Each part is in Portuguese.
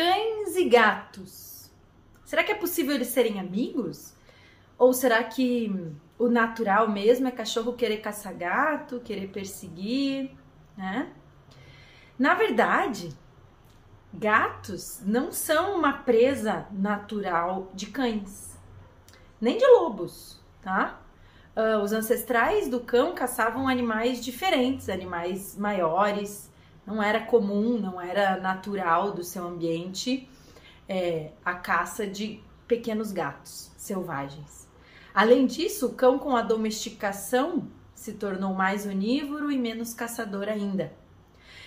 Cães e gatos. Será que é possível eles serem amigos? Ou será que o natural mesmo é cachorro querer caçar gato, querer perseguir, né? Na verdade, gatos não são uma presa natural de cães, nem de lobos, tá? Uh, os ancestrais do cão caçavam animais diferentes, animais maiores. Não era comum, não era natural do seu ambiente é, a caça de pequenos gatos selvagens. Além disso, o cão com a domesticação se tornou mais onívoro e menos caçador ainda.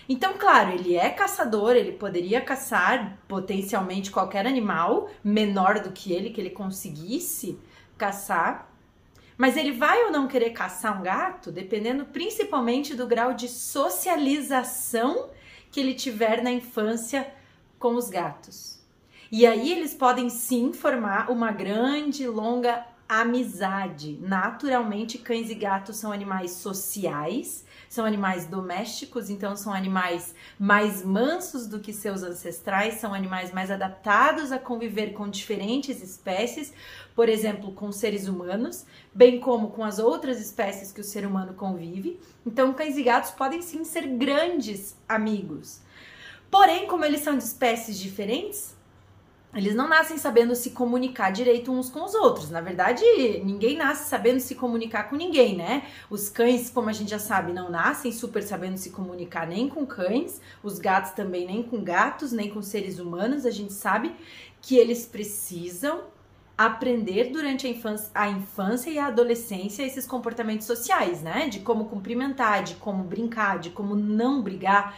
Então, claro, ele é caçador, ele poderia caçar potencialmente qualquer animal menor do que ele, que ele conseguisse caçar, mas ele vai ou não querer caçar um gato, dependendo principalmente do grau de socialização que ele tiver na infância com os gatos. E aí eles podem sim formar uma grande, longa amizade. Naturalmente, cães e gatos são animais sociais, são animais domésticos, então são animais mais mansos do que seus ancestrais, são animais mais adaptados a conviver com diferentes espécies, por exemplo, com seres humanos, bem como com as outras espécies que o ser humano convive. Então, cães e gatos podem sim ser grandes amigos. Porém, como eles são de espécies diferentes, eles não nascem sabendo se comunicar direito uns com os outros. Na verdade, ninguém nasce sabendo se comunicar com ninguém, né? Os cães, como a gente já sabe, não nascem super sabendo se comunicar nem com cães, os gatos também nem com gatos, nem com seres humanos. A gente sabe que eles precisam aprender durante a infância, a infância e a adolescência esses comportamentos sociais, né? De como cumprimentar, de como brincar, de como não brigar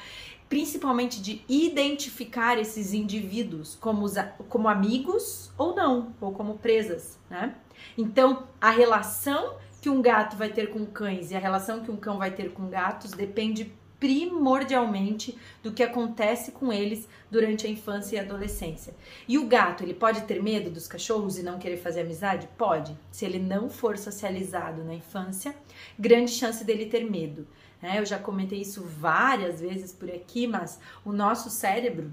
principalmente de identificar esses indivíduos como, como amigos ou não, ou como presas, né? Então, a relação que um gato vai ter com cães e a relação que um cão vai ter com gatos depende primordialmente do que acontece com eles durante a infância e adolescência. E o gato, ele pode ter medo dos cachorros e não querer fazer amizade? Pode. Se ele não for socializado na infância, grande chance dele ter medo. Né? Eu já comentei isso várias vezes por aqui, mas o nosso cérebro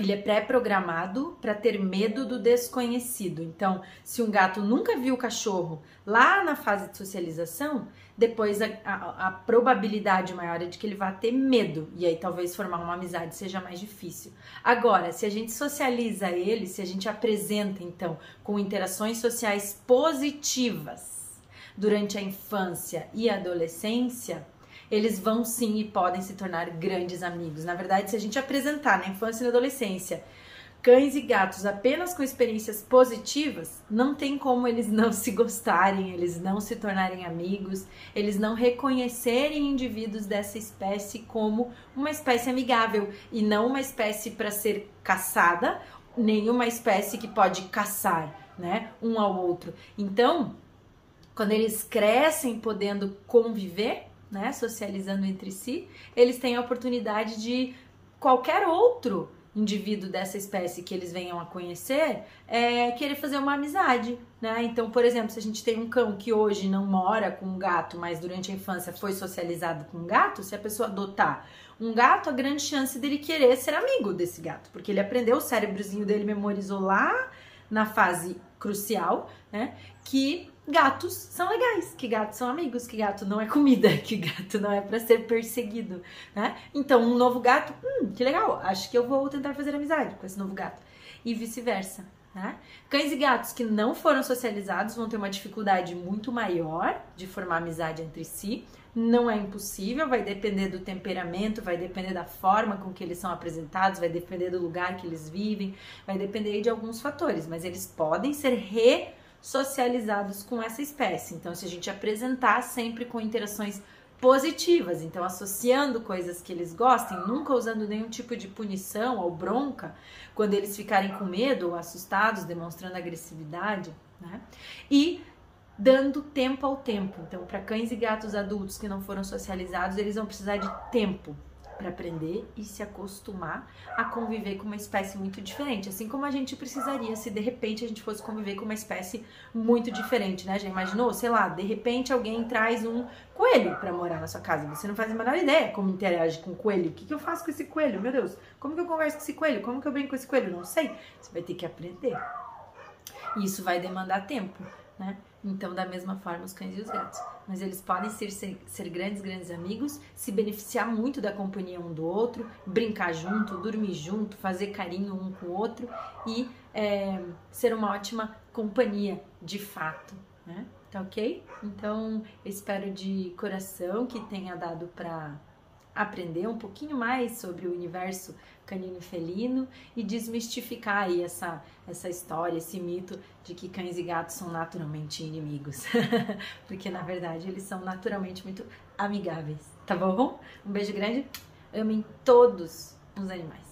ele é pré-programado para ter medo do desconhecido. Então, se um gato nunca viu o cachorro lá na fase de socialização, depois a, a, a, probabilidade maior é de que ele vá ter medo e aí talvez formar uma amizade seja mais difícil. Agora, se a gente socializa ele, se a gente apresenta então com interações sociais positivas durante a infância e a adolescência, eles vão sim e podem se tornar grandes amigos. Na verdade, se a gente apresentar na infância e na adolescência cães e gatos apenas com experiências positivas, não tem como eles não se gostarem, eles não se tornarem amigos, eles não reconhecerem indivíduos dessa espécie como uma espécie amigável e não uma espécie para ser caçada, nem uma espécie que pode caçar, né, um ao outro. Então, quando eles crescem podendo conviver, né, socializando entre si, eles têm a oportunidade de qualquer outro indivíduo dessa espécie que eles venham a conhecer é, querer fazer uma amizade, né? Então, por exemplo, se a gente tem um cão que hoje não mora com um gato, mas durante a infância foi socializado com um gato, se a pessoa adotar um gato, a grande chance dele querer ser amigo desse gato, porque ele aprendeu, o cérebrozinho dele memorizou lá na fase crucial, né? Que gatos são legais, que gatos são amigos, que gato não é comida, que gato não é para ser perseguido, né? Então, um novo gato, hum, que legal, acho que eu vou tentar fazer amizade com esse novo gato. E vice-versa, né? Cães e gatos que não foram socializados vão ter uma dificuldade muito maior de formar amizade entre si. Não é impossível, vai depender do temperamento, vai depender da forma com que eles são apresentados, vai depender do lugar que eles vivem, vai depender de alguns fatores, mas eles podem ser re socializados com essa espécie. Então, se a gente apresentar sempre com interações positivas, então associando coisas que eles gostem, nunca usando nenhum tipo de punição ou bronca, quando eles ficarem com medo ou assustados, demonstrando agressividade, né? E dando tempo ao tempo. Então, para cães e gatos adultos que não foram socializados, eles vão precisar de tempo para aprender e se acostumar a conviver com uma espécie muito diferente, assim como a gente precisaria se de repente a gente fosse conviver com uma espécie muito diferente, né? Já imaginou? Sei lá, de repente alguém traz um coelho para morar na sua casa, você não faz a menor ideia como interage com o coelho. O que, que eu faço com esse coelho? Meu Deus, como que eu converso com esse coelho? Como que eu brinco com esse coelho? Não sei. Você vai ter que aprender. E isso vai demandar tempo, né? Então, da mesma forma, os cães e os gatos. Mas eles podem ser, ser, ser, grandes, grandes amigos, se beneficiar muito da companhia um do outro, brincar junto, dormir junto, fazer carinho um com o outro e é, ser uma ótima companhia de fato, né? Tá ok? Então, espero de coração que tenha dado para aprender um pouquinho mais sobre o universo canino felino e desmistificar aí essa, essa história, esse mito de que cães e gatos são naturalmente inimigos. Porque na verdade eles são naturalmente muito amigáveis, tá bom? Um beijo grande, amem todos os animais.